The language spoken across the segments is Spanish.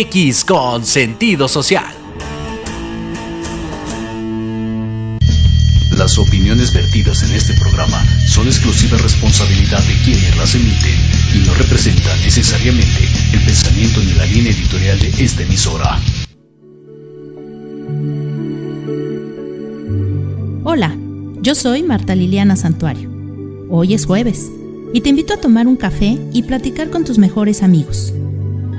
MX con sentido social. Las opiniones vertidas en este programa son exclusiva responsabilidad de quienes las emiten y no representan necesariamente el pensamiento ni la línea editorial de esta emisora. Hola, yo soy Marta Liliana Santuario. Hoy es jueves y te invito a tomar un café y platicar con tus mejores amigos,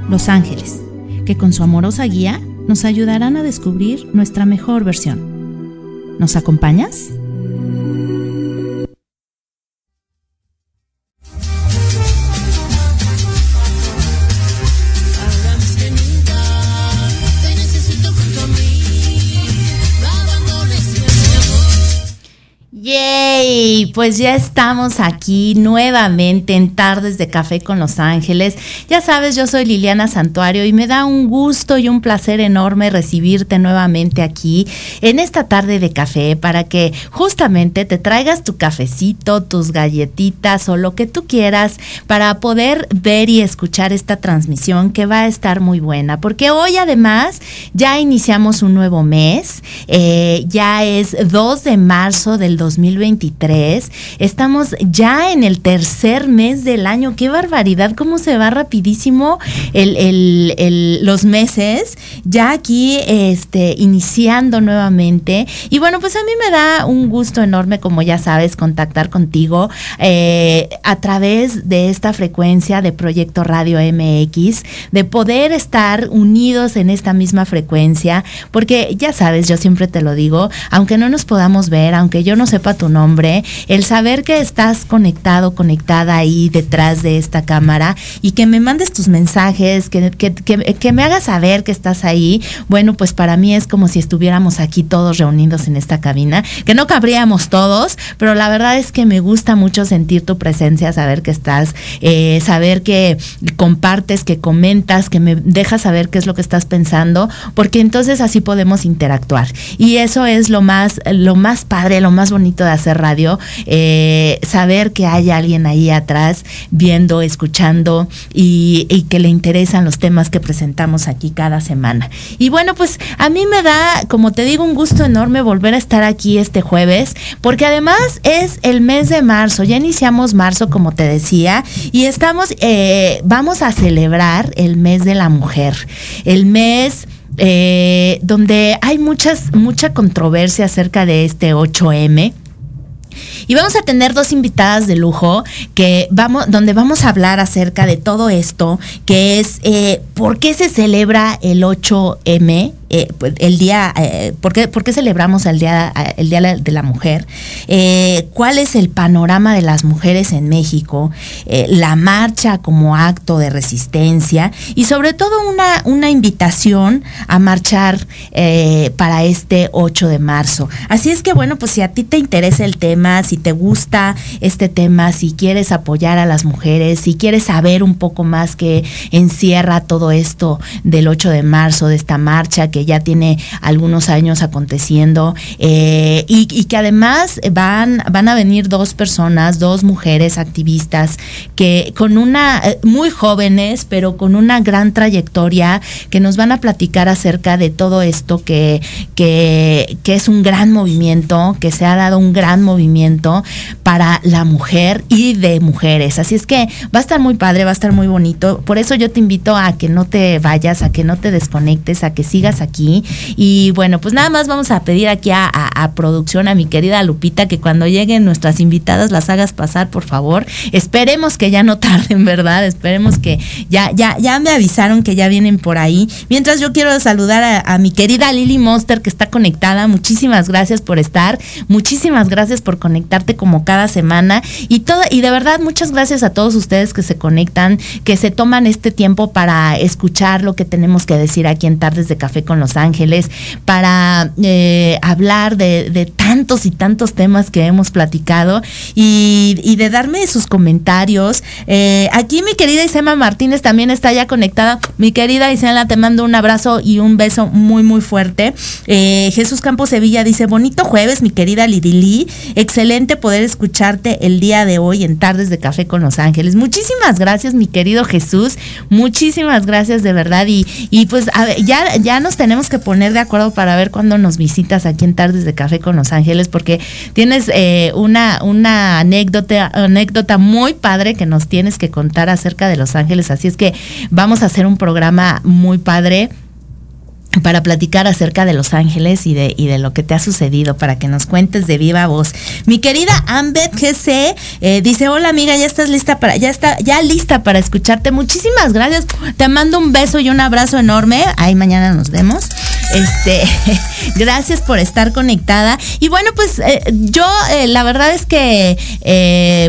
los ángeles, que con su amorosa guía nos ayudarán a descubrir nuestra mejor versión. ¿Nos acompañas? Yay, pues ya estamos aquí nuevamente en Tardes de Café con Los Ángeles. Ya sabes, yo soy Liliana Santuario y me da un gusto y un placer enorme recibirte nuevamente aquí en esta tarde de café para que justamente te traigas tu cafecito, tus galletitas o lo que tú quieras para poder ver y escuchar esta transmisión que va a estar muy buena. Porque hoy además ya iniciamos un nuevo mes, eh, ya es 2 de marzo del 2023. Estamos ya en el tercer mes del año. ¡Qué barbaridad! ¿Cómo se va rapidísimo los meses? Ya aquí este, iniciando nuevamente. Y bueno, pues a mí me da un gusto enorme, como ya sabes, contactar contigo eh, a través de esta frecuencia de Proyecto Radio MX, de poder estar unidos en esta misma frecuencia, porque ya sabes, yo siempre te lo digo, aunque no nos podamos ver, aunque yo no sepa tu nombre, el saber que estás conectado, conectada ahí detrás de esta cámara y que me mandes tus mensajes, que, que, que, me hagas saber que estás ahí, bueno, pues para mí es como si estuviéramos aquí todos reunidos en esta cabina, que no cabríamos todos, pero la verdad es que me gusta mucho sentir tu presencia, saber que estás, eh, saber que compartes, que comentas, que me dejas saber qué es lo que estás pensando, porque entonces así podemos interactuar. Y eso es lo más, lo más padre, lo más bonito de hacer radio, eh, saber que hay alguien ahí atrás viendo, escuchando y, que le interesan los temas que presentamos aquí cada semana. Y bueno, pues a mí me da, como te digo, un gusto enorme volver a estar aquí este jueves, porque además es el mes de marzo, ya iniciamos marzo, como te decía, y estamos, eh, vamos a celebrar el mes de la mujer, el mes eh, donde hay muchas, mucha controversia acerca de este 8M. Y vamos a tener dos invitadas de lujo que vamos, donde vamos a hablar acerca de todo esto, que es eh, por qué se celebra el 8M eh, pues, el día, eh, ¿por, qué, celebramos el día, el día de la Mujer? Eh, ¿Cuál es el panorama de las mujeres en México? la marcha como acto de resistencia y sobre todo una, una invitación a marchar para este 8 de marzo. Así es que bueno, pues si a ti te interesa el tema, si te gusta este tema, si quieres apoyar a las mujeres, si quieres saber un poco más que encierra todo esto del 8 de marzo, de esta marcha que ya tiene algunos años aconteciendo eh, y, que además van, van a venir dos personas, dos mujeres activistas que con una, eh, muy jóvenes, pero con una gran trayectoria, que nos van a platicar acerca de todo esto que, que, que es un gran movimiento, que se ha dado un gran movimiento para la mujer y de mujeres. Así es que va a estar muy padre, va a estar muy bonito. Por eso yo te invito a que no te vayas, a que no te desconectes, a que sigas aquí Y bueno, pues nada más vamos a pedir aquí a, producción, a mi querida Lupita, que cuando lleguen nuestras invitadas las hagas pasar, por favor. Esperemos que ya no tarden, ¿verdad? Esperemos que ya, ya, ya me avisaron que ya vienen por ahí. Mientras yo quiero saludar a, mi querida Lily Monster que está conectada. Muchísimas gracias por estar. Muchísimas gracias por conectarte como cada semana. Y todo, y de verdad, muchas gracias a todos ustedes que se conectan, que se toman este tiempo para escuchar lo que tenemos que decir aquí en Tardes de Café con Los Ángeles para eh, hablar de, tantos y tantos temas que hemos platicado y, de darme sus comentarios. Eh, aquí mi querida Isema Martínez también está ya conectada. Mi querida Isela, te mando un abrazo y un beso muy, muy fuerte. Eh, Jesús Campos Sevilla dice, bonito jueves, mi querida Lidili. Excelente poder escucharte el día de hoy en Tardes de Café con Los Ángeles. Muchísimas gracias, mi querido Jesús. Muchísimas gracias de verdad. Y, y pues ya, ya nos tenemos que poner de acuerdo para ver cuándo nos visitas aquí en Tardes de Café con Los Ángeles, porque tienes eh, una, una anécdota, anécdota muy padre que nos tienes que contar acerca de Los Ángeles. Así es que vamos a hacer un programa muy padre para platicar acerca de Los Ángeles y de, y de lo que te ha sucedido, para que nos cuentes de viva voz. Mi querida Ambet GC eh, dice, hola amiga, ya estás lista para, ya está, ya lista para escucharte. Muchísimas gracias. Te mando un beso y un abrazo enorme. Ahí mañana nos vemos. Este, gracias por estar conectada. Y bueno, pues eh, yo eh, la verdad es que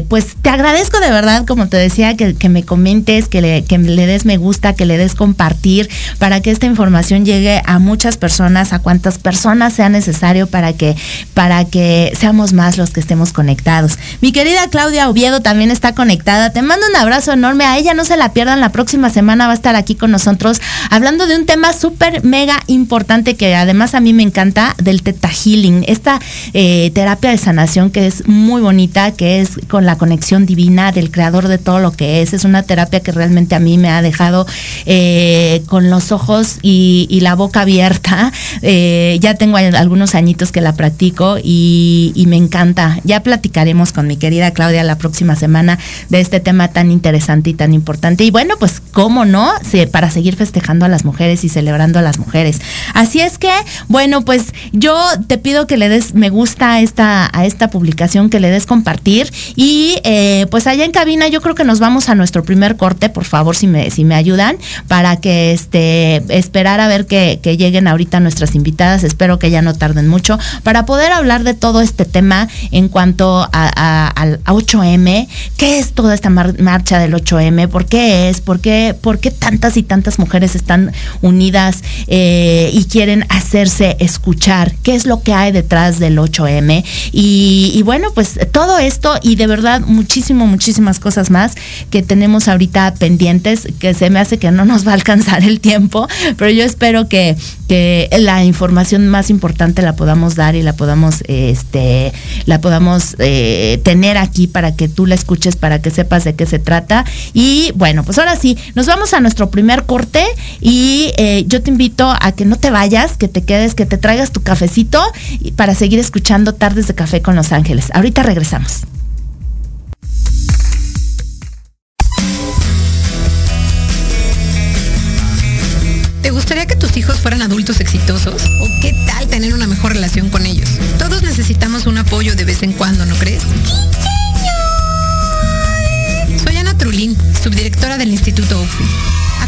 pues te agradezco de verdad, como te decía, que, que me comentes, que le, que le des me gusta, que le des compartir, para que esta información llegue a muchas personas, a cuantas personas sea necesario para que, para que seamos más los que estemos conectados. Mi querida Claudia Oviedo también está conectada. Te mando un abrazo enorme. A ella no se la pierdan. La próxima semana va a estar aquí con nosotros hablando de un tema súper mega importante que además a mí me encanta, del Teta Healing. Esta eh, terapia de sanación que es muy bonita, que es con la conexión divina del creador de todo lo que es. Es una terapia que realmente a mí me ha dejado eh, con los ojos y, y la boca abierta. Eh, ya tengo algunos añitos que la practico y, me encanta. Ya platicaremos con mi querida Claudia la próxima semana de este tema tan interesante y tan importante. Y bueno, pues cómo no, para seguir festejando a las mujeres y celebrando a las mujeres. Así es que, bueno, pues yo te pido que le des me gusta a esta, a esta publicación, que le des compartir. Y eh, pues allá en cabina yo creo que nos vamos a nuestro primer corte, por favor, si me, si me ayudan, para que este, esperar a ver que lleguen ahorita nuestras invitadas, espero que ya no tarden mucho, para poder hablar de todo este tema en cuanto a, al 8M, qué es toda esta marcha del 8M, por qué es, por qué, por qué tantas y tantas mujeres están unidas eh, y quieren hacerse escuchar, qué es lo que hay detrás del 8M. Y, bueno, pues todo esto y de verdad muchísimo, muchísimas cosas más que tenemos ahorita pendientes, que se me hace que no nos va a alcanzar el tiempo, pero yo espero que que, la información más importante la podamos dar y la podamos, este, la podamos eh, tener aquí para que tú la escuches, para que sepas de qué se trata. Y bueno, pues ahora sí, nos vamos a nuestro primer corte y eh, yo te invito a que no te vayas, que te quedes, que te traigas tu cafecito para seguir escuchando Tardes de Café con Los Ángeles. Ahorita regresamos. ¿Te gustaría que tus hijos fueran adultos exitosos? ¿O qué tal tener una mejor relación con ellos? Todos necesitamos un apoyo de vez en cuando, ¿no crees? Soy Ana Trulín, subdirectora del Instituto OFI.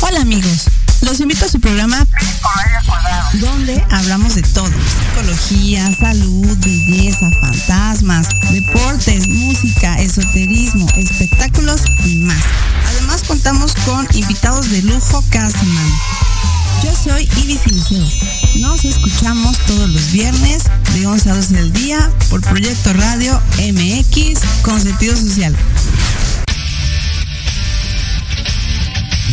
Hola amigos, los invito a su programa donde hablamos de todo, psicología, salud, belleza, fantasmas, deportes, música, esoterismo, espectáculos y más. Además contamos con invitados de lujo cada semana. Yo soy Ibis Liceo. Nos escuchamos todos los viernes de 11 a 12 del día por Proyecto Radio MX con sentido social.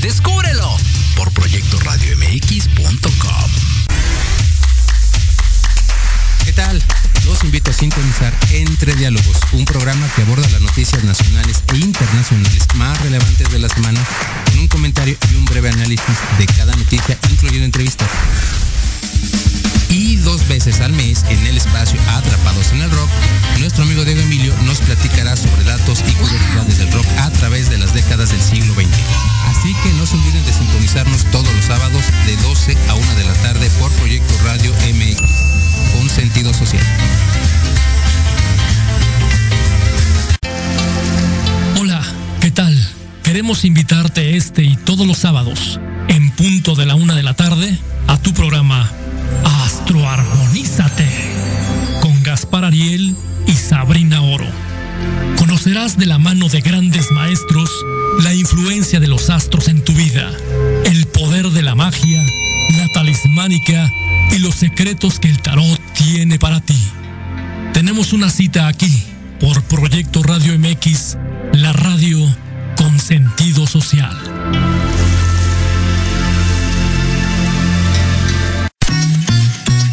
Descúbrelo por proyectoradiomx.com. ¿Qué tal? Los invito a sintonizar Entre Diálogos, un programa que aborda las noticias nacionales e internacionales más relevantes de la semana, con un comentario y un breve análisis de cada noticia, incluyendo entrevistas. Y dos veces al mes, en el espacio Atrapados en el Rock, nuestro amigo Diego Emilio nos platicará sobre datos y curiosidades todos los sábados de 12 a 1 de la tarde por Proyecto Radio MX, con sentido social. Hola, ¿qué tal? Queremos invitarte este y todos los sábados, en punto de la una de la tarde, a tu programa Astroarmonízate, con Gaspar Ariel y Sabrina Oro. Conocerás de la mano de grandes maestros la influencia de los astros en tu vida, el poder de la magia, la talismánica y los secretos que el tarot tiene para ti. Tenemos una cita aquí por Proyecto Radio MX, la radio con sentido social.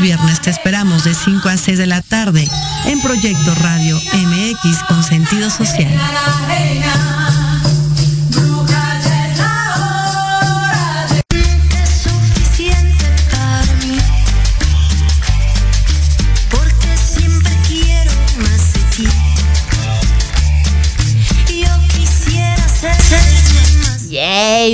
Viernes te esperamos de 5 a 6 de la tarde en Proyecto Radio MX con sentido social.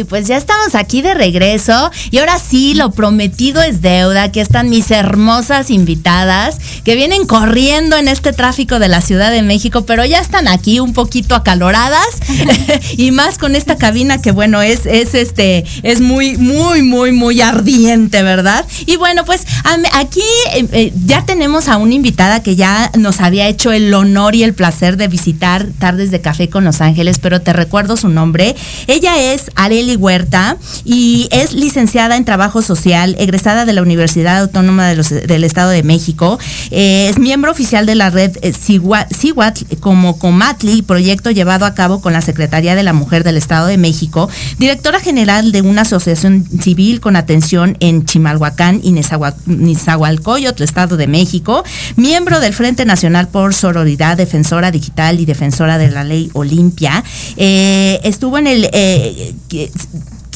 Pues ya estamos aquí de regreso y ahora sí, lo prometido es deuda. Aquí están mis hermosas invitadas que vienen corriendo en este tráfico de la Ciudad de México, pero ya están aquí un poquito acaloradas y más con esta cabina que bueno, es, es este, es muy, muy, muy, muy ardiente, ¿verdad? Y bueno, pues aquí eh, eh, ya tenemos a una invitada que ya nos había hecho el honor y el placer de visitar Tardes de Café con Los Ángeles, pero te recuerdo su nombre. Ella es Areli Huerta y es licenciada en Trabajo Social, egresada de la Universidad Autónoma de los- del Estado de México. Eh, es miembro oficial de la red eh, Cihuatl como Comatli, proyecto llevado a cabo con la Secretaría de la Mujer del Estado de México, directora general de una asociación civil con atención en Chimalhuacán y Nezahua- Nezahualcóyotl, Estado de México, miembro del Frente Nacional por Sororidad, defensora digital y defensora de la ley Olimpia. Eh, estuvo en el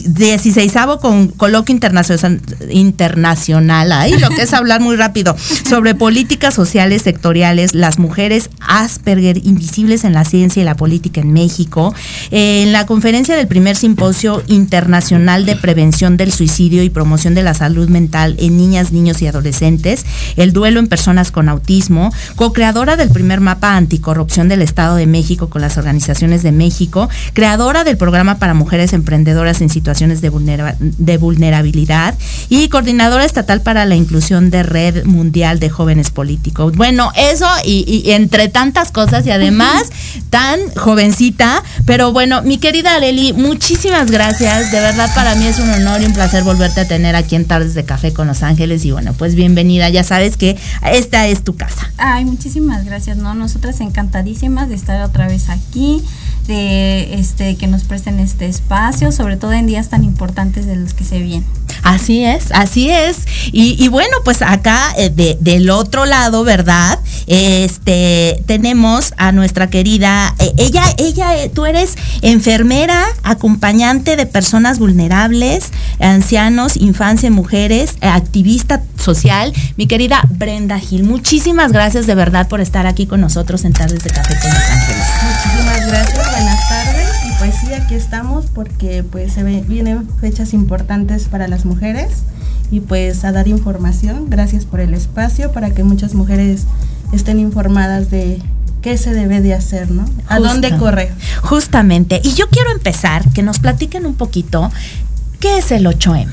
que- 16 con coloquio internacional, internacional, ahí lo que es hablar muy rápido, sobre políticas sociales sectoriales, las mujeres Asperger invisibles en la ciencia y la política en México, eh, en la conferencia del primer simposio internacional de prevención del suicidio y promoción de la salud mental en niñas, niños y adolescentes, el duelo en personas con autismo, co-creadora del primer mapa anticorrupción del Estado de México con las organizaciones de México, creadora del programa para mujeres emprendedoras en situación situaciones de, vulnera- de vulnerabilidad y coordinadora estatal para la inclusión de Red Mundial de Jóvenes Políticos. Bueno, eso y, y entre tantas cosas y además tan jovencita, pero bueno, mi querida Areli, muchísimas gracias. De verdad para mí es un honor y un placer volverte a tener aquí en Tardes de Café con Los Ángeles y bueno, pues bienvenida. Ya sabes que esta es tu casa. Ay, muchísimas gracias, ¿no? Nosotras encantadísimas de estar otra vez aquí, de este que nos presten este espacio, sobre todo en días tan importantes de los que se vienen. Así es, así es. Y, y bueno, pues acá eh, de- del otro lado, ¿verdad? Este tenemos a nuestra querida, eh, ella, ella, eh, tú eres enfermera, acompañante de personas vulnerables, ancianos, infancia, mujeres, activista social, mi querida Brenda Gil. Muchísimas gracias de verdad por estar aquí con nosotros en Tardes de Café con Los Ángeles. Muchísimas gracias, buenas tardes. Pues sí, aquí estamos porque pues se ve- vienen fechas importantes para las mujeres y pues a dar información. Gracias por el espacio para que muchas mujeres estén informadas de qué se debe de hacer, ¿no? A dónde correr. Justamente. Y yo quiero empezar, que nos platiquen un poquito, ¿qué es el 8M?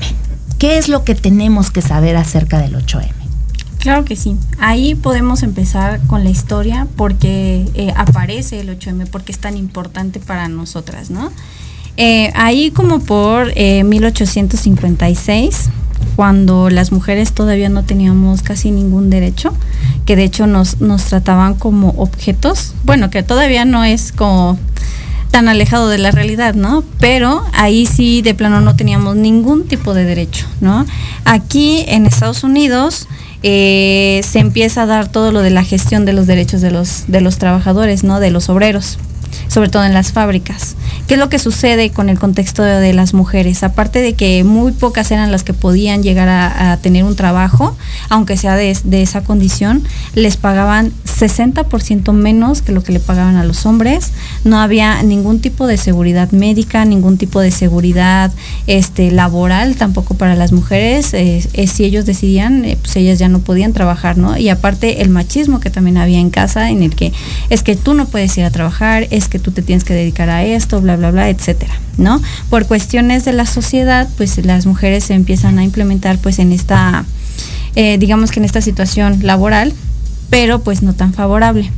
¿Qué es lo que tenemos que saber acerca del 8M? Claro que sí. Ahí podemos empezar con la historia porque eh, aparece el 8M, porque es tan importante para nosotras, ¿no? Eh, ahí como por eh, 1856, cuando las mujeres todavía no teníamos casi ningún derecho, que de hecho nos, nos trataban como objetos, bueno, que todavía no es como tan alejado de la realidad, ¿no? Pero ahí sí de plano no teníamos ningún tipo de derecho, ¿no? Aquí en Estados Unidos eh, se empieza a dar todo lo de la gestión de los derechos de los, de los trabajadores, ¿no? De los obreros sobre todo en las fábricas. ¿Qué es lo que sucede con el contexto de, las mujeres? Aparte de que muy pocas eran las que podían llegar a, tener un trabajo, aunque sea de, esa condición, les pagaban 60% menos que lo que le pagaban a los hombres. No había ningún tipo de seguridad médica, ningún tipo de seguridad este, laboral tampoco para las mujeres. Eh, eh, si ellos decidían, eh, pues ellas ya no podían trabajar, ¿no? Y aparte el machismo que también había en casa, en el que es que tú no puedes ir a trabajar, que tú te tienes que dedicar a esto, bla, bla, bla, etcétera, ¿no? Por cuestiones de la sociedad, pues las mujeres se empiezan a implementar pues en esta, eh, digamos que en esta situación laboral, pero pues no tan favorable.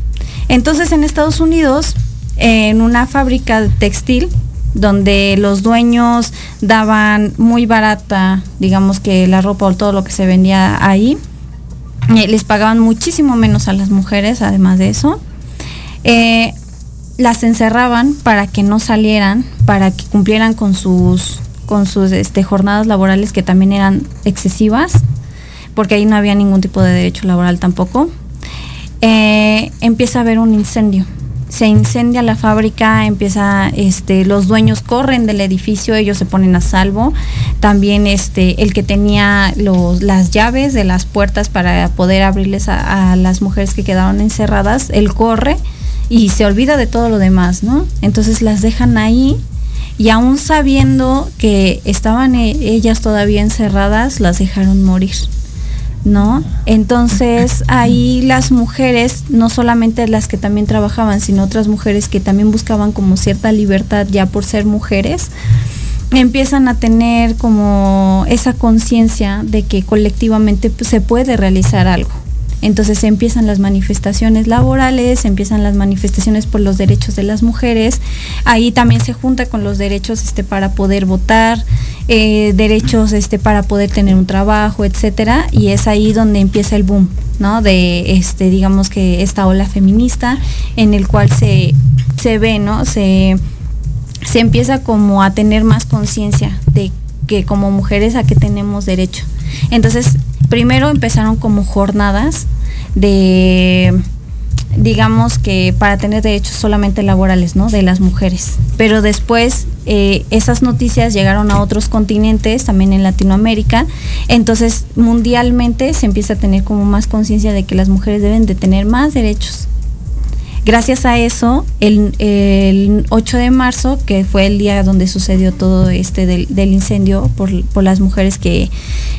Entonces en Estados Unidos, en una fábrica textil, donde los dueños daban muy barata, digamos que la ropa o todo lo que se vendía ahí, eh, les pagaban muchísimo menos a las mujeres, además de eso. Eh, las encerraban para que no salieran, para que cumplieran con sus con sus este, jornadas laborales que también eran excesivas, porque ahí no había ningún tipo de derecho laboral tampoco. Eh, empieza a haber un incendio. Se incendia la fábrica, empieza, este, los dueños corren del edificio, ellos se ponen a salvo. También este, el que tenía los, las llaves de las puertas para poder abrirles a, las mujeres que quedaron encerradas, él corre y se olvida de todo lo demás, ¿no? Entonces las dejan ahí y aún sabiendo que estaban eh, ellas todavía encerradas, las dejaron morir. ¿No? Entonces ahí las mujeres, no solamente las que también trabajaban, sino otras mujeres que también buscaban como cierta libertad ya por ser mujeres, empiezan a tener como esa conciencia de que colectivamente pues, se puede realizar algo. Entonces empiezan las manifestaciones laborales, empiezan las manifestaciones por los derechos de las mujeres. Ahí también se junta con los derechos este, para poder votar, eh, derechos este, para poder tener un trabajo, etcétera. Y es ahí donde empieza el boom, ¿no? De este, digamos que esta ola feminista en el cual se, se ve, ¿no? Se, se empieza como a tener más conciencia de que como mujeres a que tenemos derecho. Entonces, primero empezaron como jornadas de digamos que para tener derechos solamente laborales, ¿no? De las mujeres. Pero después eh, esas noticias llegaron a otros continentes, también en Latinoamérica. Entonces, mundialmente se empieza a tener como más conciencia de que las mujeres deben de tener más derechos. Gracias a eso, el, el 8 de marzo, que fue el día donde sucedió todo este del, del incendio por, por, las mujeres que,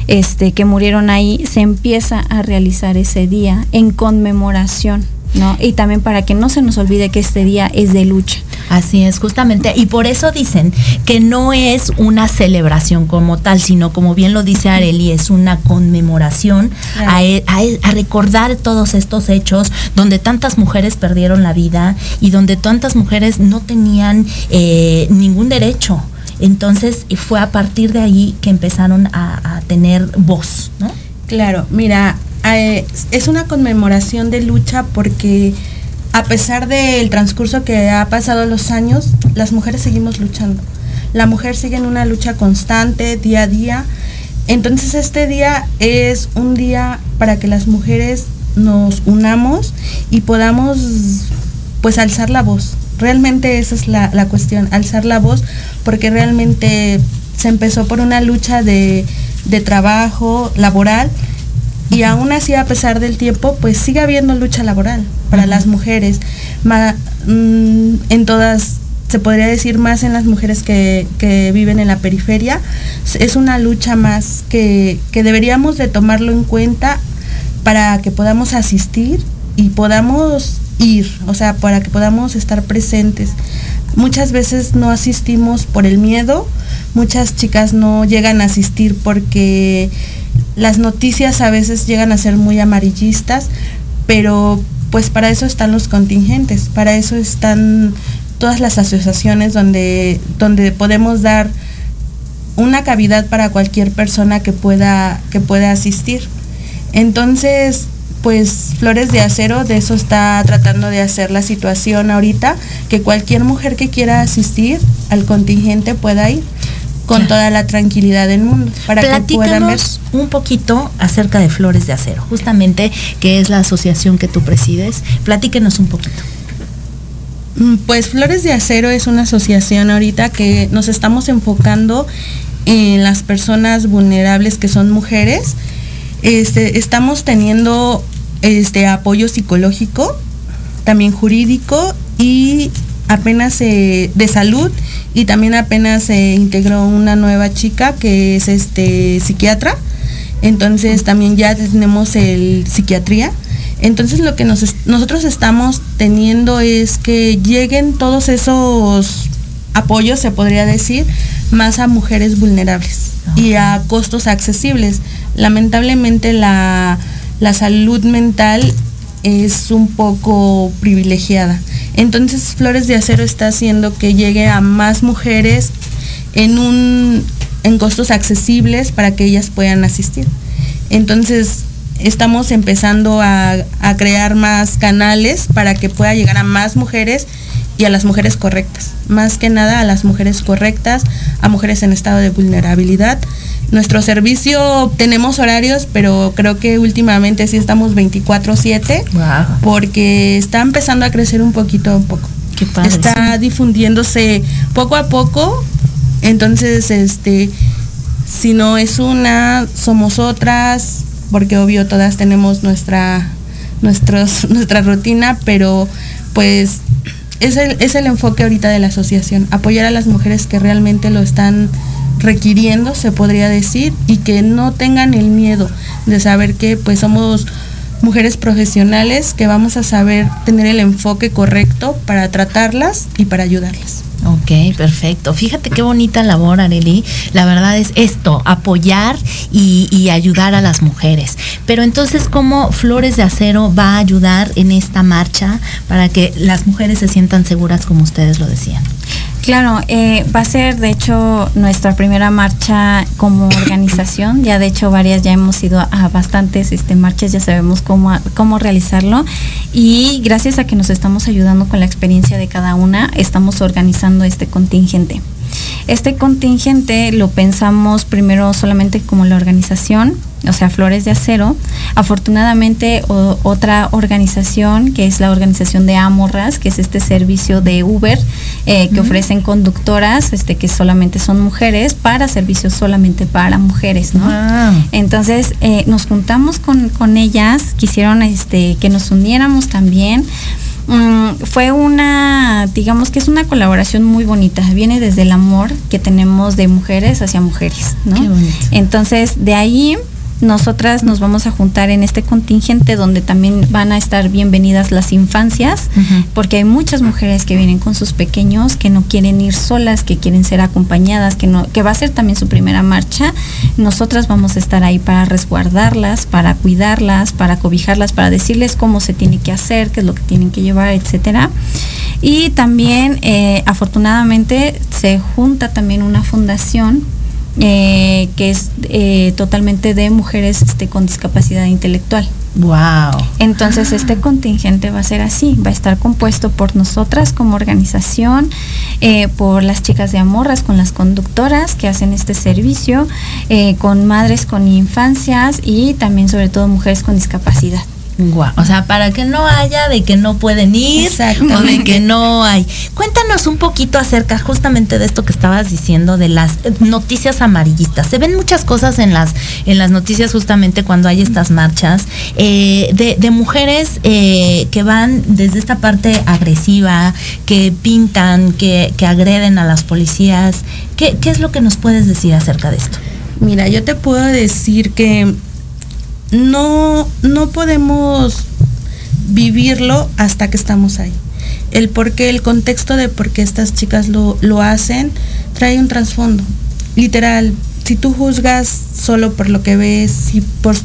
este, que murieron ahí, se empieza a realizar ese día en conmemoración ¿no? Y también para que no se nos olvide que este día es de lucha. Así es, justamente. Y por eso dicen que no es una celebración como tal, sino como bien lo dice Areli, es una conmemoración a, e, a e, a recordar todos estos hechos donde tantas mujeres perdieron la vida y donde tantas mujeres no tenían eh, ningún derecho. Entonces fue a partir de ahí que empezaron a, a tener voz, ¿no? Claro, mira, eh, es una conmemoración de lucha porque a pesar del transcurso que ha pasado los años, las mujeres seguimos luchando. La mujer sigue en una lucha constante, día a día. Entonces este día es un día para que las mujeres nos unamos y podamos pues alzar la voz. Realmente esa es la, la cuestión, alzar la voz, porque realmente se empezó por una lucha de, de trabajo laboral y aún así a pesar del tiempo pues sigue habiendo lucha laboral para las mujeres. Ma- mm, en todas se podría decir más en las mujeres que, que viven en la periferia. Es una lucha más que, que deberíamos de tomarlo en cuenta para que podamos asistir y podamos ir, o sea, para que podamos estar presentes. Muchas veces no asistimos por el miedo, muchas chicas no llegan a asistir porque las noticias a veces llegan a ser muy amarillistas, pero pues para eso están los contingentes, para eso están todas las asociaciones donde, donde podemos dar una cavidad para cualquier persona que pueda, que pueda asistir. Entonces, pues Flores de Acero de eso está tratando de hacer la situación ahorita, que cualquier mujer que quiera asistir al contingente pueda ir con toda la tranquilidad del mundo para que puedan ver un poquito acerca de Flores de Acero, justamente que es la asociación que tú presides. Platíquenos un poquito. Mm, Pues Flores de Acero es una asociación ahorita que nos estamos enfocando en las personas vulnerables que son mujeres. Este, estamos teniendo este apoyo psicológico, también jurídico y apenas eh, de salud y también apenas se integró una nueva chica que es este psiquiatra. Entonces también ya tenemos el psiquiatría. Entonces lo que nos nosotros estamos teniendo es que lleguen todos esos apoyos, se podría decir, más a mujeres vulnerables y a costos accesibles. Lamentablemente la, la salud mental es un poco privilegiada. Entonces Flores de Acero está haciendo que llegue a más mujeres en un en costos accesibles para que ellas puedan asistir. Entonces estamos empezando a, a crear más canales para que pueda llegar a más mujeres y a las mujeres correctas. Más que nada a las mujeres correctas, a mujeres en estado de vulnerabilidad. Nuestro servicio tenemos horarios, pero creo que últimamente sí estamos 24/7 porque está empezando a crecer un poquito a poco. padre, está difundiéndose poco a poco. Entonces, este, si no es una, somos otras, porque obvio todas tenemos nuestra, nuestros, nuestra rutina, pero pues es el, es el enfoque ahorita de la asociación, apoyar a las mujeres que realmente lo están requiriendo, se podría decir, y que no tengan el miedo de saber que pues somos mujeres profesionales que vamos a saber tener el enfoque correcto para tratarlas y para ayudarlas. Ok, perfecto. Fíjate qué bonita labor, Areli. La verdad es esto, apoyar y, y ayudar a las mujeres. Pero entonces, ¿cómo Flores de Acero va a ayudar en esta marcha para que las mujeres se sientan seguras como ustedes lo decían? Claro, eh, va a ser de hecho nuestra primera marcha como organización. Ya de hecho varias ya hemos ido a bastantes este, marchas, ya sabemos cómo, cómo realizarlo. Y gracias a que nos estamos ayudando con la experiencia de cada una, estamos organizando este contingente. Este contingente lo pensamos primero solamente como la organización, o sea, Flores de Acero. Afortunadamente, o- otra organización, que es la organización de Amorras, que es este servicio de Uber, eh, que ofrecen conductoras, este, que solamente son mujeres, para servicios solamente para mujeres, ¿no? Entonces, eh, nos juntamos con, con ellas, quisieron este, que nos uniéramos también. Mm, fue una, digamos que es una colaboración muy bonita, viene desde el amor que tenemos de mujeres hacia mujeres, ¿no? Qué bonito. Entonces, de ahí nosotras nos vamos a juntar en este contingente donde también van a estar bienvenidas las infancias, porque hay muchas mujeres que vienen con sus pequeños, que no quieren ir solas, que quieren ser acompañadas, que no, que va a ser también su primera marcha. Nosotras vamos a estar ahí para resguardarlas, para cuidarlas, para cobijarlas, para decirles cómo se tiene que hacer, qué es lo que tienen que llevar, etcétera. Y también, eh, afortunadamente, se junta también una fundación eh, que es eh, totalmente de mujeres este, con discapacidad intelectual. Wow. Entonces este contingente va a ser así, va a estar compuesto por nosotras como organización, eh, por las chicas de Amorras, con las conductoras que hacen este servicio, con madres con infancias y también sobre todo mujeres con discapacidad. O sea, para que no haya de que no pueden ir o de que no hay. Cuéntanos un poquito acerca justamente de esto que estabas diciendo de las noticias amarillistas. Se ven muchas cosas en las en las noticias justamente cuando hay estas marchas eh, de, mujeres eh, que van desde esta parte agresiva, que pintan, que, agreden a las policías. ¿Qué, ¿Qué es lo que nos puedes decir acerca de esto? Mira, yo te puedo decir que no, no podemos vivirlo hasta que estamos ahí. El por qué, el contexto de por qué estas chicas lo, hacen, trae un trasfondo. Literal, si tú juzgas solo por lo que ves y por,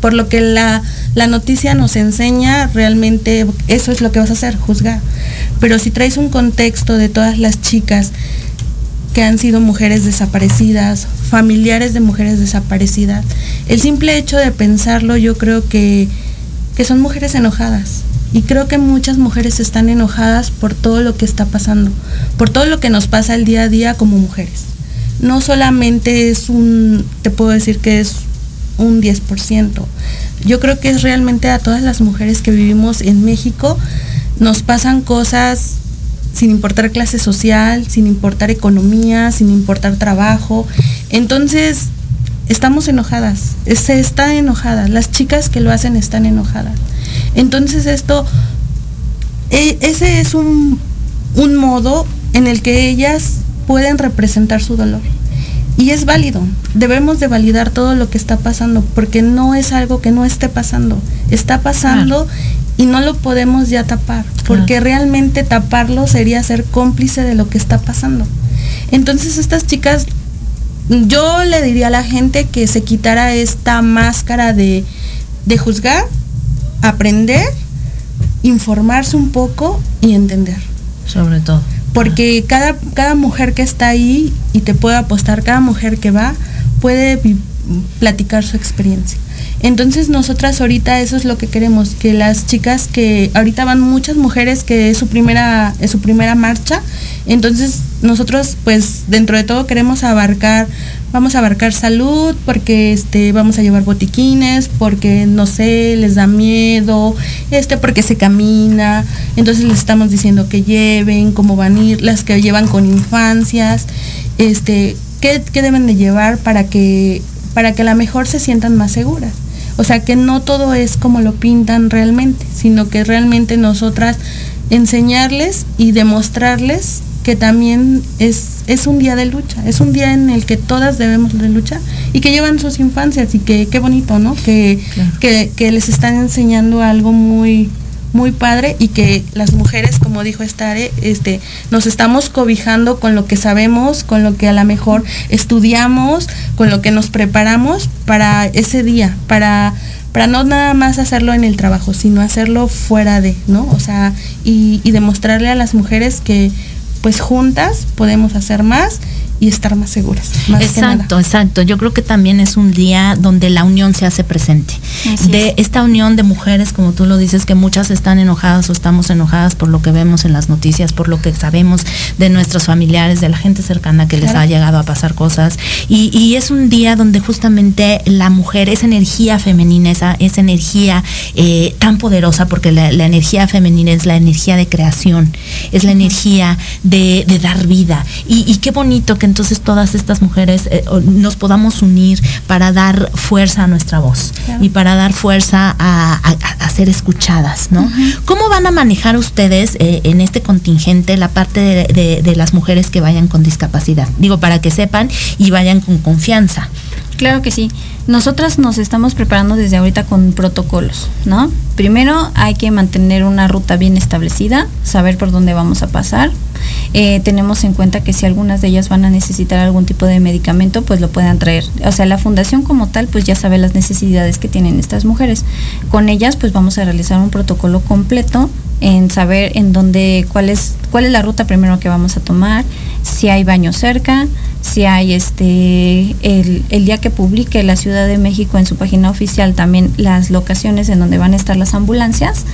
por lo que la, la, noticia nos enseña, realmente eso es lo que vas a hacer, juzgar. Pero si traes un contexto de todas las chicas que han sido mujeres desaparecidas, familiares de mujeres desaparecidas. El simple hecho de pensarlo yo creo que, que son mujeres enojadas. Y creo que muchas mujeres están enojadas por todo lo que está pasando, por todo lo que nos pasa el día a día como mujeres. No solamente es un, te puedo decir que es un 10%. Yo creo que es realmente a todas las mujeres que vivimos en México, nos pasan cosas sin importar clase social, sin importar economía, sin importar trabajo. Entonces, estamos enojadas, se está enojada, las chicas que lo hacen están enojadas. Entonces esto, e, ese es un, un modo en el que ellas pueden representar su dolor. Y es válido, debemos de validar todo lo que está pasando, porque no es algo que no esté pasando, está pasando y no lo podemos ya tapar, porque realmente taparlo sería ser cómplice de lo que está pasando. Entonces estas chicas, yo le diría a la gente que se quitara esta máscara de, de juzgar, aprender, informarse un poco y entender. Sobre todo. Porque cada, cada mujer que está ahí, y te puedo apostar, cada mujer que va, puede platicar su experiencia. Entonces nosotras ahorita eso es lo que queremos, que las chicas que ahorita van muchas mujeres que es su primera, es su primera marcha, entonces nosotros pues dentro de todo queremos abarcar, vamos a abarcar salud, porque este, vamos a llevar botiquines, porque no sé, les da miedo, este, porque se camina, entonces les estamos diciendo que lleven, cómo van a ir, las que llevan con infancias, este, qué, qué deben de llevar para que, para que a lo mejor se sientan más seguras. O sea que no todo es como lo pintan realmente, sino que realmente nosotras enseñarles y demostrarles que también es, es un día de lucha, es un día en el que todas debemos de luchar y que llevan sus infancias y que qué bonito, ¿no? Que, que, que les están enseñando algo muy, muy padre y que las mujeres, como dijo Estare, este, nos estamos cobijando con lo que sabemos, con lo que a lo mejor estudiamos, con lo que nos preparamos para ese día, para, para no nada más hacerlo en el trabajo, sino hacerlo fuera de, ¿no? O sea, y, y demostrarle a las mujeres que pues juntas podemos hacer más y estar más seguras. exacto, exacto. Yo creo que también es un día donde la unión se hace presente. de esta unión de mujeres, como tú lo dices, que muchas están enojadas o estamos enojadas por lo que vemos en las noticias, por lo que sabemos de nuestros familiares, de la gente cercana que les ha llegado a pasar cosas. Y, es un día donde justamente la mujer, esa energía femenina, esa, esa energía eh, tan poderosa, porque la, energía femenina es la energía de creación, es la energía de, dar vida. Y, y qué bonito que entonces todas estas mujeres eh, nos podamos unir para dar fuerza a nuestra voz y para dar fuerza a, ser escuchadas, ¿no? ¿Cómo van a manejar ustedes eh, en este contingente la parte de, las mujeres que vayan con discapacidad? Digo, para que sepan y vayan con confianza. Claro que sí. Nosotras nos estamos preparando desde ahorita con protocolos, ¿no? Primero hay que mantener una ruta bien establecida, saber por dónde vamos a pasar. Eh, tenemos en cuenta que si algunas de ellas van a necesitar algún tipo de medicamento, pues lo puedan traer. O sea, la fundación como tal, pues ya sabe las necesidades que tienen estas mujeres. Con ellas, pues vamos a realizar un protocolo completo en saber en dónde, cuál es, cuál es la ruta primero que vamos a tomar, si hay baño cerca, si hay este el, el, día que publique la Ciudad de México en su página oficial también las locaciones en donde van a estar las ambulancias,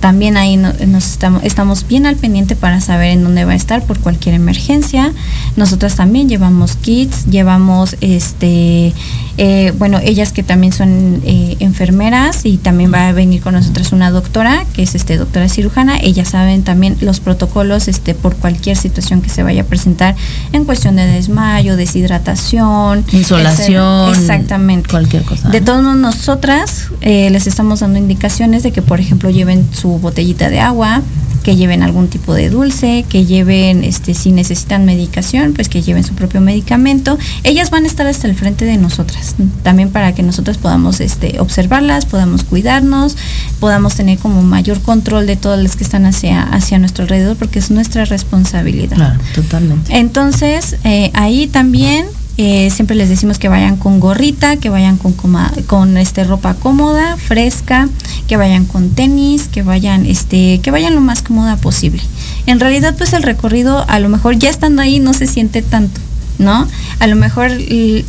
también ahí no, nos estamos, estamos bien al pendiente para saber en dónde va a estar por cualquier emergencia. Nosotras también llevamos kits, llevamos este eh, bueno, ellas que también son eh, enfermeras y también va a venir con nosotras una doctora, que es este doctora cirujana, ellas saben también los protocolos este por cualquier situación que se vaya a presentar en cuestión de desmayo, deshidratación, insolación, exactamente, cualquier cosa. De todos modos, nosotras eh, les estamos dando indicaciones de que, por ejemplo, lleven su botellita de agua, que lleven algún tipo de dulce, que lleven, este, si necesitan medicación, pues que lleven su propio medicamento. Ellas van a estar hasta el frente de nosotras, también para que nosotros podamos este, observarlas, podamos cuidarnos, podamos tener como mayor control de todas las que están hacia, hacia nuestro alrededor, porque es nuestra responsabilidad. Claro, totalmente. Entonces, eh, ahí también eh, siempre les decimos que vayan con gorrita, que vayan con, coma, con este ropa cómoda, fresca, que vayan con tenis, que vayan, este, que vayan lo más cómoda posible. En realidad, pues el recorrido, a lo mejor ya estando ahí no se siente tanto. ¿No? A lo mejor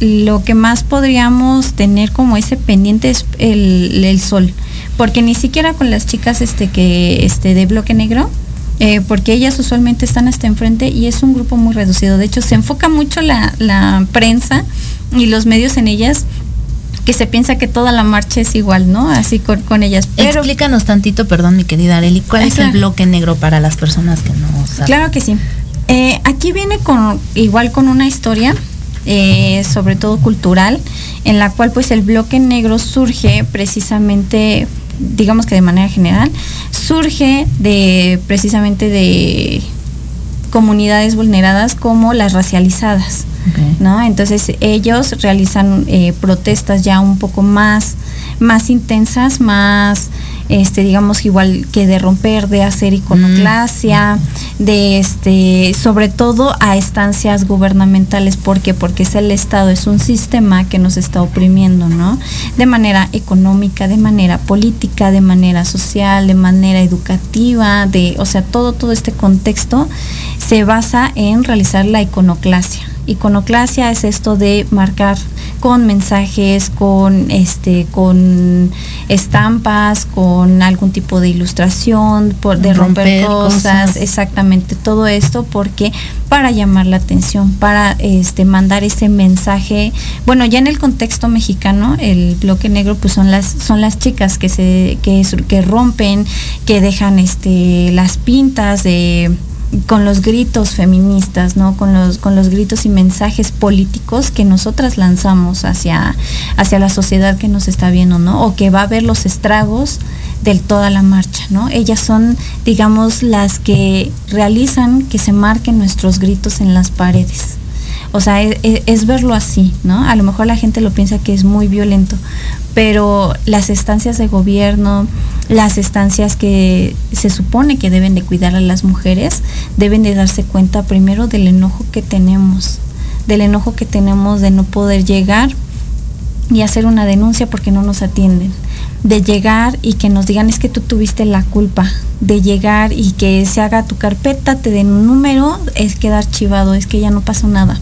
lo que más podríamos tener como ese pendiente es el, el sol, porque ni siquiera con las chicas este que este de bloque negro eh, porque ellas usualmente están hasta enfrente y es un grupo muy reducido. De hecho, se enfoca mucho la, la prensa y los medios en ellas que se piensa que toda la marcha es igual, ¿no? Así con, con ellas. Pero, Explícanos tantito, perdón, mi querida Areli, ¿cuál es el bloque negro para las personas que no saben? Claro que sí. Eh, aquí viene con igual con una historia, eh, sobre todo cultural, en la cual pues el bloque negro surge precisamente digamos que de manera general, surge de precisamente de comunidades vulneradas como las racializadas. Okay. ¿no? Entonces ellos realizan eh, protestas ya un poco más, más intensas, más este digamos igual que de romper, de hacer iconoclasia, mm. de este, sobre todo a estancias gubernamentales, ¿por qué? Porque es el Estado, es un sistema que nos está oprimiendo, ¿no? De manera económica, de manera política, de manera social, de manera educativa, de, o sea, todo, todo este contexto se basa en realizar la iconoclasia. Iconoclasia es esto de marcar con mensajes, con este, con estampas, con algún tipo de ilustración, por, de romper, romper cosas, cosas, exactamente todo esto porque para llamar la atención, para este mandar ese mensaje. Bueno, ya en el contexto mexicano, el bloque negro pues son las son las chicas que se que, que rompen, que dejan este las pintas de con los gritos feministas, ¿no? Con los, con los gritos y mensajes políticos que nosotras lanzamos hacia, hacia la sociedad que nos está viendo, ¿no? O que va a ver los estragos de toda la marcha, ¿no? Ellas son, digamos, las que realizan que se marquen nuestros gritos en las paredes. O sea, es, es, verlo así, ¿no? A lo mejor la gente lo piensa que es muy violento, pero las estancias de gobierno, las estancias que se supone que deben de cuidar a las mujeres, deben de darse cuenta primero del enojo que tenemos, del enojo que tenemos de no poder llegar y hacer una denuncia porque no nos atienden, de llegar y que nos digan es que tú tuviste la culpa, de llegar y que se haga tu carpeta, te den un número, es quedar archivado, es que ya no pasó nada.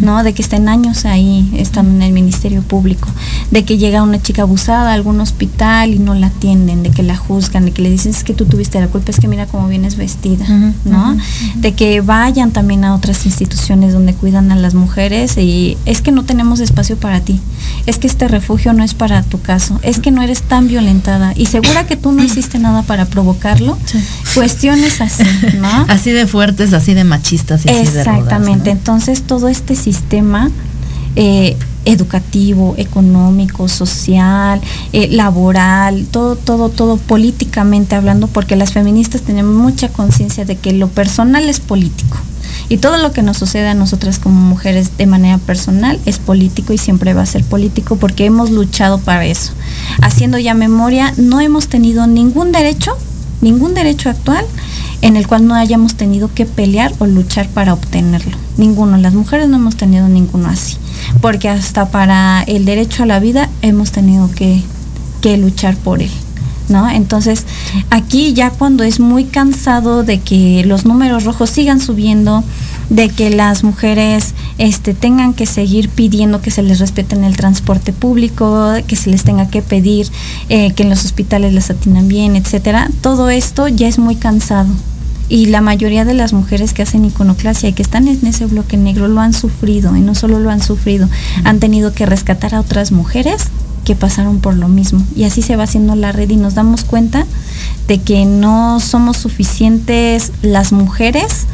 ¿No? De que estén años ahí, estando en el Ministerio Público, de que llega una chica abusada a algún hospital y no la atienden, de que la juzgan, de que le dicen es que tú tuviste la culpa, es que mira cómo vienes vestida, uh -huh, ¿no? Uh -huh. De que vayan también a otras instituciones donde cuidan a las mujeres y es que no tenemos espacio para ti, es que este refugio no es para tu caso, es que no eres tan violentada y segura que tú no hiciste nada para provocarlo, sí. cuestiones así, ¿no? así de fuertes, así de machistas y así de Exactamente, ¿no? entonces todo este sistema eh, educativo, económico, social, eh, laboral, todo, todo, todo políticamente hablando, porque las feministas tenemos mucha conciencia de que lo personal es político Y todo lo que nos sucede a nosotras como mujeres de manera personal es político y siempre va a ser político porque hemos luchado para eso. Haciendo ya memoria, no hemos tenido ningún derecho, ningún derecho actual en el cual no hayamos tenido que pelear o luchar para obtenerlo. Ninguno, las mujeres no hemos tenido ninguno así, porque hasta para el derecho a la vida hemos tenido que, que luchar por él. ¿No? Entonces, aquí ya cuando es muy cansado de que los números rojos sigan subiendo, de que las mujeres este, tengan que seguir pidiendo que se les respeten el transporte público, que se les tenga que pedir eh, que en los hospitales les atinan bien, etcétera. Todo esto ya es muy cansado. Y la mayoría de las mujeres que hacen iconoclasia y que están en ese bloque negro lo han sufrido, y no solo lo han sufrido, han tenido que rescatar a otras mujeres que pasaron por lo mismo. Y así se va haciendo la red y nos damos cuenta de que no somos suficientes las mujeres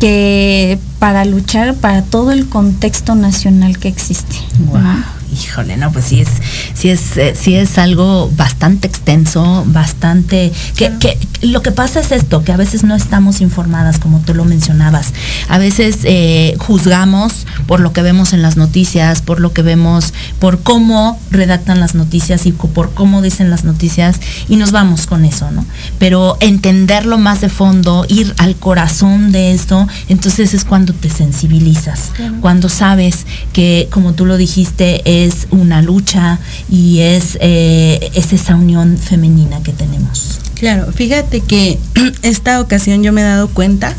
que para luchar para todo el contexto nacional que existe. ¿no? Híjole, no, pues sí es, sí es, eh, sí es algo bastante extenso, bastante. Que, que, lo que pasa es esto, que a veces no estamos informadas, como tú lo mencionabas. A veces eh, juzgamos por lo que vemos en las noticias, por lo que vemos, por cómo redactan las noticias y por cómo dicen las noticias, y nos vamos con eso, ¿no? Pero entenderlo más de fondo, ir al corazón de esto, entonces es cuando te sensibilizas, cuando sabes que, como tú lo dijiste, es una lucha y es, eh, es esa unión femenina que tenemos. Claro, fíjate que esta ocasión yo me he dado cuenta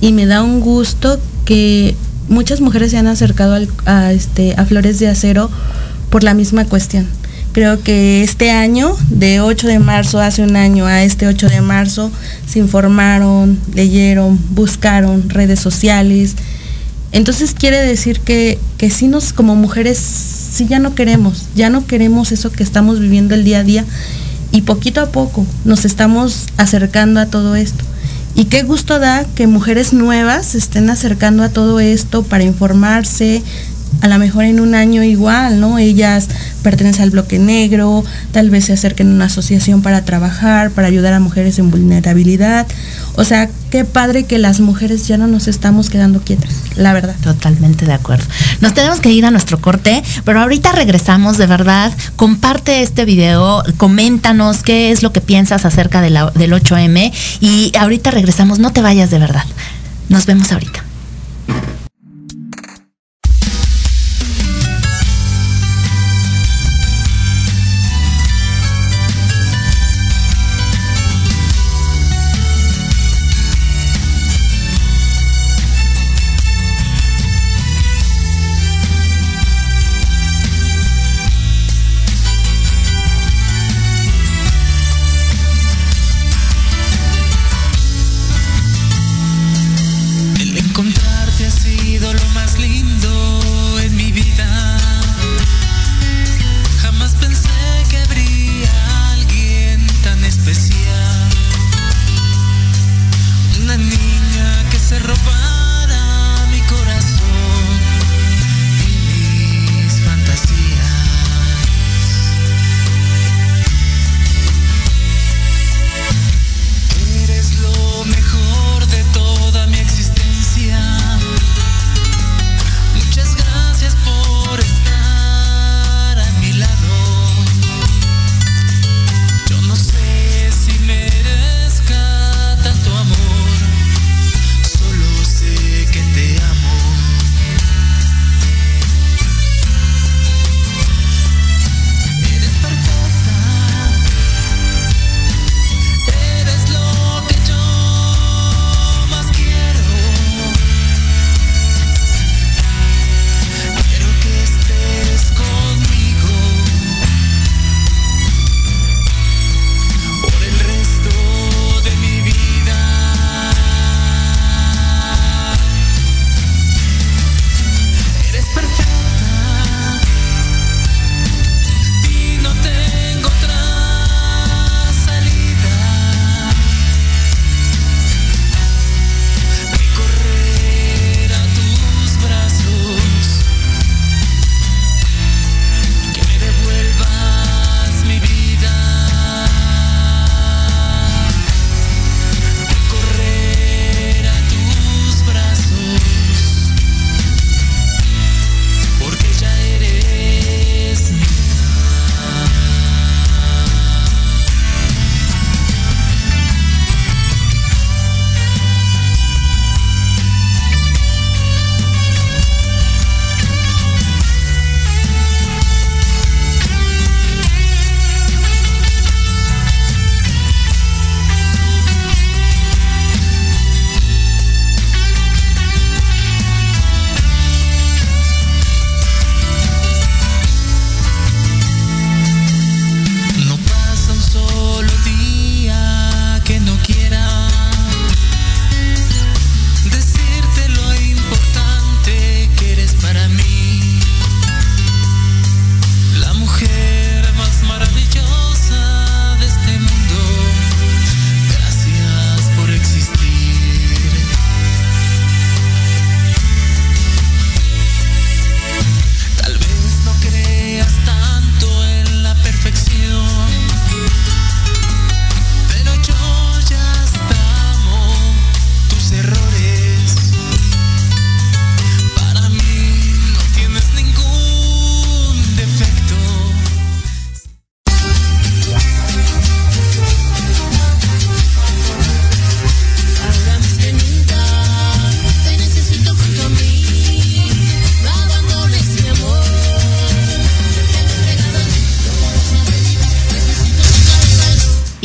y me da un gusto que muchas mujeres se han acercado a, este, a Flores de Acero por la misma cuestión. Creo que este año, de 8 de marzo, hace un año a este 8 de marzo, se informaron, leyeron, buscaron redes sociales. Entonces quiere decir que, que sí nos, como mujeres, sí ya no queremos, ya no queremos eso que estamos viviendo el día a día y poquito a poco nos estamos acercando a todo esto. Y qué gusto da que mujeres nuevas se estén acercando a todo esto para informarse, a lo mejor en un año igual, ¿no? Ellas pertenecen al bloque negro, tal vez se acerquen a una asociación para trabajar, para ayudar a mujeres en vulnerabilidad. O sea, qué padre que las mujeres ya no nos estamos quedando quietas, la verdad. Totalmente de acuerdo. Nos tenemos que ir a nuestro corte, pero ahorita regresamos, de verdad. Comparte este video, coméntanos qué es lo que piensas acerca del 8M y ahorita regresamos. No te vayas de verdad. Nos vemos ahorita.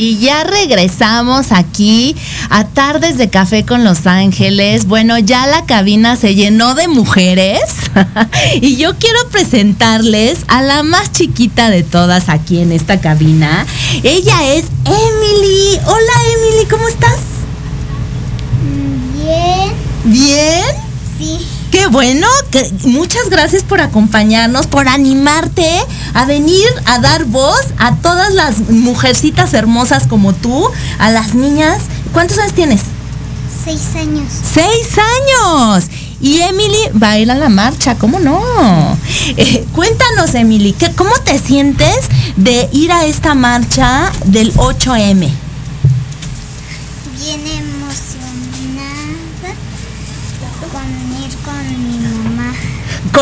Y ya regresamos aquí a Tardes de Café con Los Ángeles. Bueno, ya la cabina se llenó de mujeres y yo quiero presentarles a la más chiquita de todas aquí en esta cabina. Ella es Emily. Hola Emily, ¿cómo estás? Bien. ¿Bien? Sí. Qué bueno, que muchas gracias por acompañarnos, por animarte a venir a dar voz a todas las mujercitas hermosas como tú, a las niñas. ¿Cuántos años tienes? Seis años. Seis años. Y Emily va a ir a la marcha, ¿cómo no? Eh, cuéntanos, Emily, ¿qué, ¿cómo te sientes de ir a esta marcha del 8M? Bien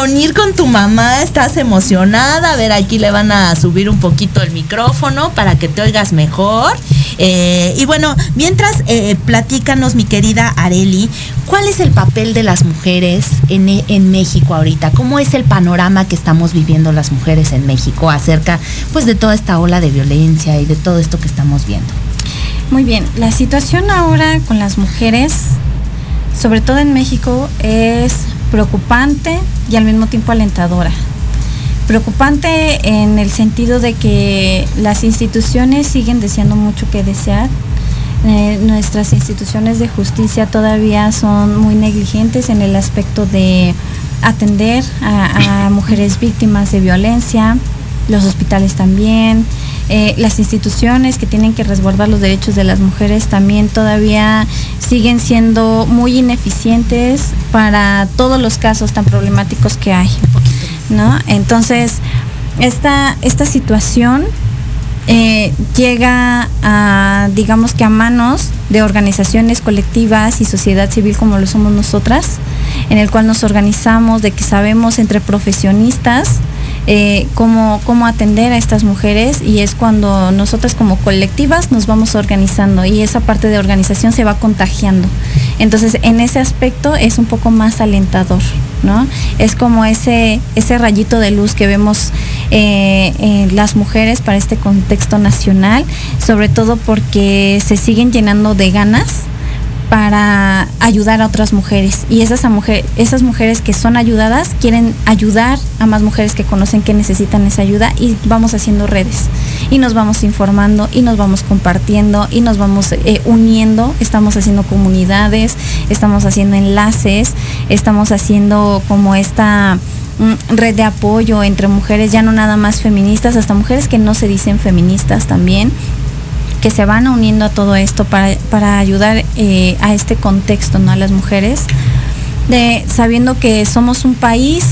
Con con tu mamá estás emocionada. A ver, aquí le van a subir un poquito el micrófono para que te oigas mejor. Eh, y bueno, mientras eh, platícanos, mi querida Areli, ¿cuál es el papel de las mujeres en, en, México ahorita? ¿Cómo es el panorama que estamos viviendo las mujeres en México acerca pues de toda esta ola de violencia y de todo esto que estamos viendo? Muy bien, la situación ahora con las mujeres, sobre todo en México, es preocupante y al mismo tiempo alentadora. Preocupante en el sentido de que las instituciones siguen deseando mucho que desear. Eh, nuestras instituciones de justicia todavía son muy negligentes en el aspecto de atender a, a mujeres víctimas de violencia, los hospitales también, eh, las instituciones que tienen que resguardar los derechos de las mujeres también todavía siguen siendo muy ineficientes para todos los casos tan problemáticos que hay. ¿no? Entonces, esta, esta situación eh, llega a, digamos que a manos de organizaciones colectivas y sociedad civil como lo somos nosotras, en el cual nos organizamos, de que sabemos entre profesionistas eh, cómo, atender a estas mujeres y es cuando nosotras como colectivas nos vamos organizando y esa parte de organización se va contagiando. Entonces, en ese aspecto es un poco más alentador, ¿no? Es como ese, ese rayito de luz que vemos eh, las mujeres para este contexto nacional, sobre todo porque se siguen llenando de ganas para ayudar a otras mujeres. Y esas, esas mujeres que son ayudadas quieren ayudar a más mujeres que conocen que necesitan esa ayuda y vamos haciendo redes. Y nos vamos informando y nos vamos compartiendo y nos vamos eh, uniendo. Estamos haciendo comunidades, estamos haciendo enlaces, estamos haciendo como esta mm, red de apoyo entre mujeres, ya no nada más feministas, hasta mujeres que no se dicen feministas también que se van uniendo a todo esto para, para ayudar eh, a este contexto, ¿no? A las mujeres, de, sabiendo que somos un país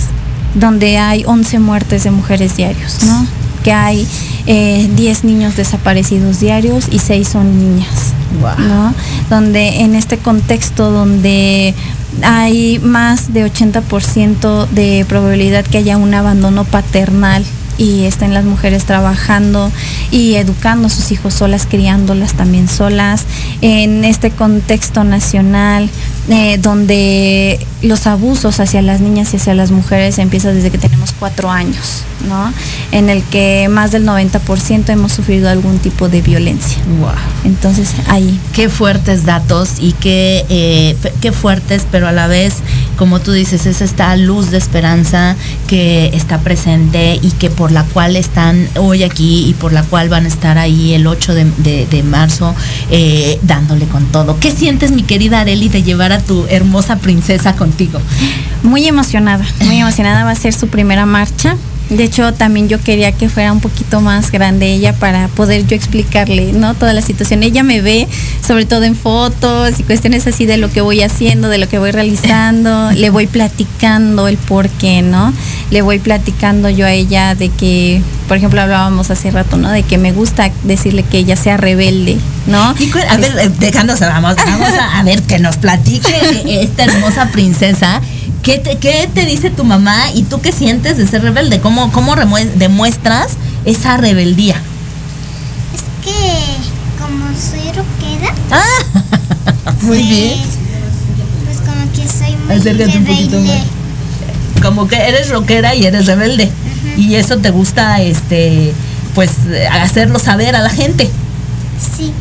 donde hay 11 muertes de mujeres diarios, ¿no? Que hay eh, 10 niños desaparecidos diarios y 6 son niñas, ¿no? Donde en este contexto donde hay más de 80% de probabilidad que haya un abandono paternal y estén las mujeres trabajando y educando a sus hijos solas, criándolas también solas, en este contexto nacional eh, donde los abusos hacia las niñas y hacia las mujeres empiezan desde que tenemos cuatro años, ¿no? En el que más del 90% hemos sufrido algún tipo de violencia. Wow. Entonces, ahí. Qué fuertes datos y qué, eh, qué fuertes, pero a la vez, como tú dices, es esta luz de esperanza que está presente y que por la cual están hoy aquí y por la cual van a estar ahí el 8 de, de, de marzo eh, dándole con todo. ¿Qué sientes, mi querida Areli, de llevar a tu hermosa princesa contigo? Muy emocionada, muy emocionada. Va a ser su primera marcha. De hecho, también yo quería que fuera un poquito más grande ella para poder yo explicarle, ¿no? Toda la situación. Ella me ve, sobre todo en fotos y cuestiones así de lo que voy haciendo, de lo que voy realizando. Le voy platicando el por qué, ¿no? Le voy platicando yo a ella de que, por ejemplo, hablábamos hace rato, ¿no? De que me gusta decirle que ella sea rebelde, ¿no? Y, a ver, dejándose, vamos, vamos a, a ver que nos platique esta hermosa princesa. ¿Qué te, ¿Qué te, dice tu mamá y tú qué sientes de ser rebelde? ¿Cómo, cómo demuestras esa rebeldía? Es que como soy rockera. Ah, muy pues, bien. Pues como que soy muy Acércate rebelde. un poquito más. Como que eres rockera y eres rebelde. Uh -huh. Y eso te gusta, este, pues, hacerlo saber a la gente. Sí.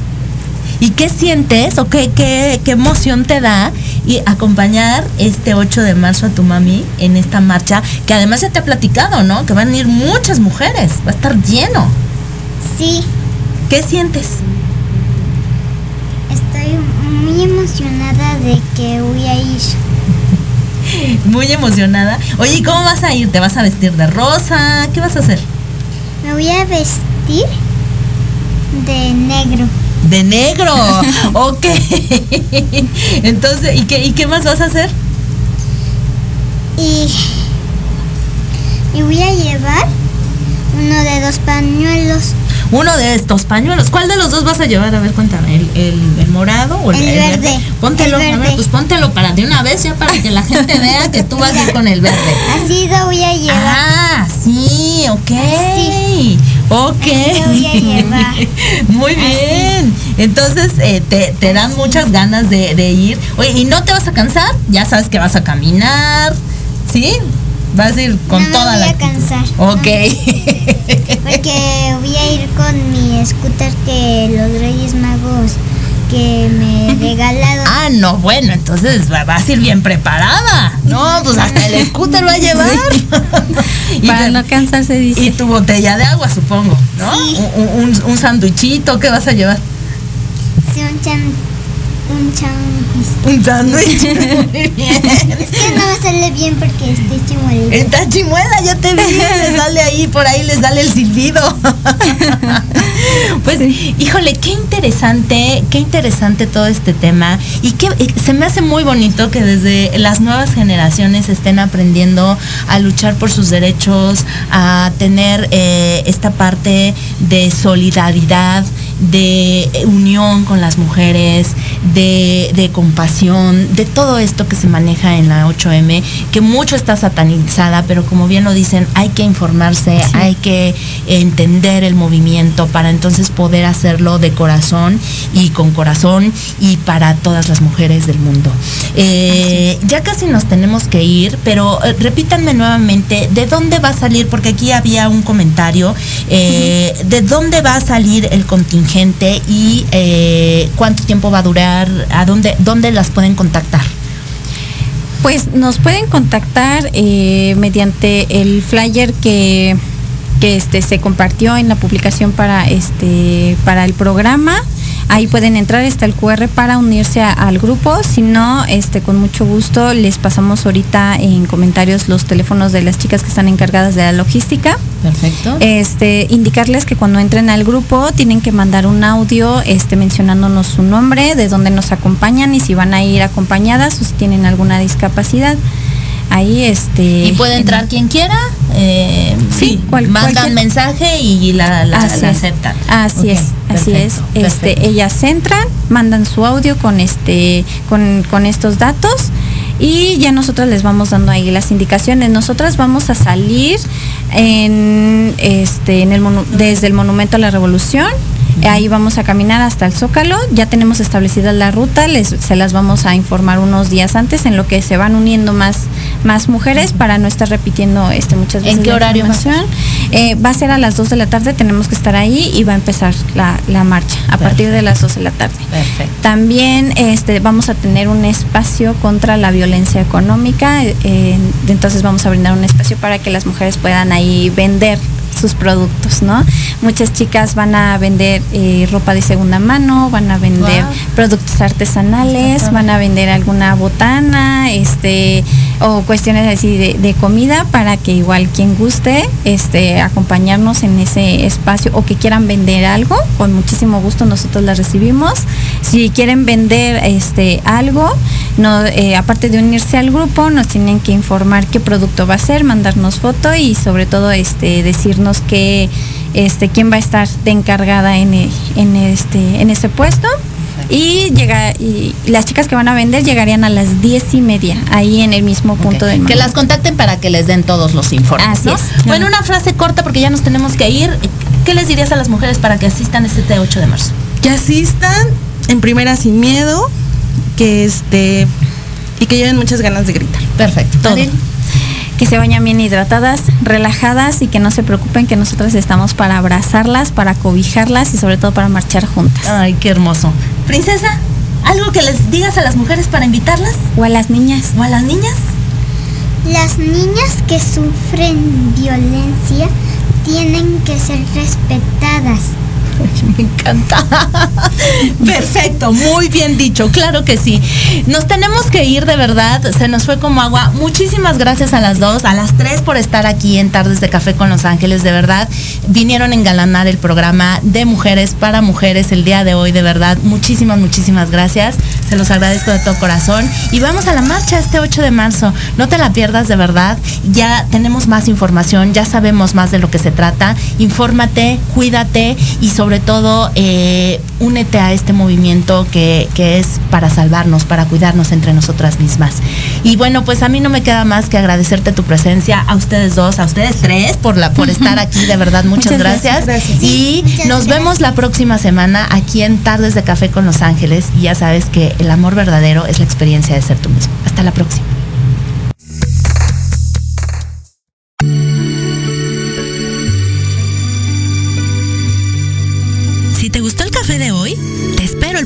¿Y qué sientes o qué, qué, qué emoción te da y acompañar este 8 de marzo a tu mami en esta marcha? Que además ya te ha platicado, ¿no? Que van a ir muchas mujeres, va a estar lleno. Sí. ¿Qué sientes? Estoy muy emocionada de que voy a ir. Muy emocionada. Oye, ¿y cómo vas a ir? ¿Te vas a vestir de rosa? ¿Qué vas a hacer? Me voy a vestir de negro. De negro. ok. Entonces, ¿y qué, ¿y qué más vas a hacer? Y, y voy a llevar uno de dos pañuelos. Uno de estos pañuelos. ¿Cuál de los dos vas a llevar? A ver, cuéntame. ¿El, el, el morado o el, El verde. Póntelo, El a ver, verde. pues póntelo para de una vez ya para que la gente vea que tú vas a ir con el verde. Así lo voy a llevar. Ah, sí, ok. Ok. Así llevar. Muy bien. Entonces, eh, te, te dan muchas ganas de, de ir. Oye, ¿y no te vas a cansar? Ya sabes que vas a caminar. ¿Sí? Vas a ir con no toda me voy la. a cansar. Ok. Porque voy a ir con mi scooter que los Reyes Magos que me regalaron. Ah, no, bueno, entonces va- vas a ir bien preparada. No, pues hasta el scooter va a llevar. Y Para te- no cansarse, dice. Y tu botella de agua, supongo, ¿no? Sí. Un, un, un sanduichito, ¿qué vas a llevar? Sí, un chan. Un chan. Un sándwich. Muy bien. Es que no me sale bien porque estoy chimuelita. Está chimuela, ya te vi, le sale ahí, por ahí le sale el silbido. Pues, híjole, qué interesante, qué interesante todo este tema. Y que se me hace muy bonito que desde las nuevas generaciones estén aprendiendo a luchar por sus derechos, a tener eh, esta parte de solidaridad, de unión con las mujeres, de, de compasión, de todo esto que se maneja en la 8M, que mucho está satanizada, pero como bien lo dicen, hay que informarse, hay que entender el movimiento para entonces poder hacerlo de corazón y con corazón y para todas las mujeres del mundo. Eh, ya casi nos tenemos que ir, pero eh, repítanme nuevamente, ¿de dónde va a salir? Porque aquí había un comentario, eh, ¿de dónde va a salir el contingente y eh, cuánto tiempo va a durar? ¿A dónde, dónde las pueden contactar? Pues nos pueden contactar eh, mediante el flyer que, que este, se compartió en la publicación para, este, para el programa. Ahí pueden entrar, está el QR para unirse a- al grupo. Si no, este, con mucho gusto les pasamos ahorita en comentarios los teléfonos de las chicas que están encargadas de la logística. Perfecto. Este, indicarles que cuando entren al grupo tienen que mandar un audio este, mencionándonos su nombre, de dónde nos acompañan y si van a ir acompañadas o si tienen alguna discapacidad. Ahí este Y puede entrar quien quiera. eh, Sí, cual- mandan cualquier- mensaje y la, la, Así la es. aceptan. Así es, así es. Este, perfecto. ellas entran, mandan su audio con este, con, con estos datos y ya nosotros les vamos dando ahí las indicaciones. Nosotras vamos a salir en este, en el desde el Monumento a la Revolución. Ahí vamos a caminar hasta el Zócalo. Ya tenemos establecida la ruta. Les, se las vamos a informar unos días antes en lo que se van uniendo más, más mujeres para no estar repitiendo este muchas veces. ¿En qué la horario va. Eh, va a ser a las 2 de la tarde, tenemos que estar ahí y va a empezar la, la marcha a partir de las 2 de la tarde. Perfecto. También este, vamos a tener un espacio contra la violencia económica, eh, entonces vamos a brindar un espacio para que las mujeres puedan ahí vender sus productos, ¿no? Muchas chicas van a vender eh, ropa de segunda mano, van a vender Wow. productos artesanales, van a vender alguna botana, este, o cuestiones así de, de comida para que igual quien guste, este, acompañarnos en ese espacio o que quieran vender algo, con muchísimo gusto nosotros las recibimos. Si quieren vender este algo, no, eh, aparte de unirse al grupo, nos tienen que informar qué producto va a ser, mandarnos foto y sobre todo este decirnos que este quién va a estar de encargada en, en este en ese puesto y llega y las chicas que van a vender llegarían a las diez y media ahí en el mismo punto del Que las contacten para que les den todos los informes. Así ¿no? es. Bueno, una frase corta porque ya nos tenemos que ir. ¿Qué les dirías a las mujeres para que asistan este 8 de marzo? que asistan en primera sin miedo, que este y que lleven muchas ganas de gritar. Perfecto. Todo. Que se vayan bien hidratadas, relajadas y que no se preocupen que nosotras estamos para abrazarlas, para cobijarlas y sobre todo para marchar juntas. Ay, qué hermoso. Princesa, ¿algo que les digas a las mujeres para invitarlas? O a las niñas. ¿O a las niñas? Las niñas que sufren violencia tienen que ser respetadas. Me encanta. Perfecto, muy bien dicho, claro que sí. Nos tenemos que ir de verdad, se nos fue como agua. Muchísimas gracias a las dos, a las tres por estar aquí en Tardes de Café con Los Ángeles, de verdad. Vinieron a engalanar el programa de mujeres para mujeres el día de hoy, de verdad. Muchísimas, muchísimas gracias. Se los agradezco de todo corazón. Y vamos a la marcha este 8 de marzo. No te la pierdas de verdad. Ya tenemos más información, ya sabemos más de lo que se trata. Infórmate, cuídate y sobre todo eh, únete a este movimiento que, que, es para salvarnos, para cuidarnos entre nosotras mismas. Y bueno, pues a mí no me queda más que agradecerte tu presencia, a ustedes dos, a ustedes tres por, la, por estar aquí, de verdad, muchas, muchas gracias. gracias. Y muchas nos gracias. vemos la próxima semana aquí en Tardes de Café con Los Ángeles. Y ya sabes que el amor verdadero es la experiencia de ser tú mismo. Hasta la próxima.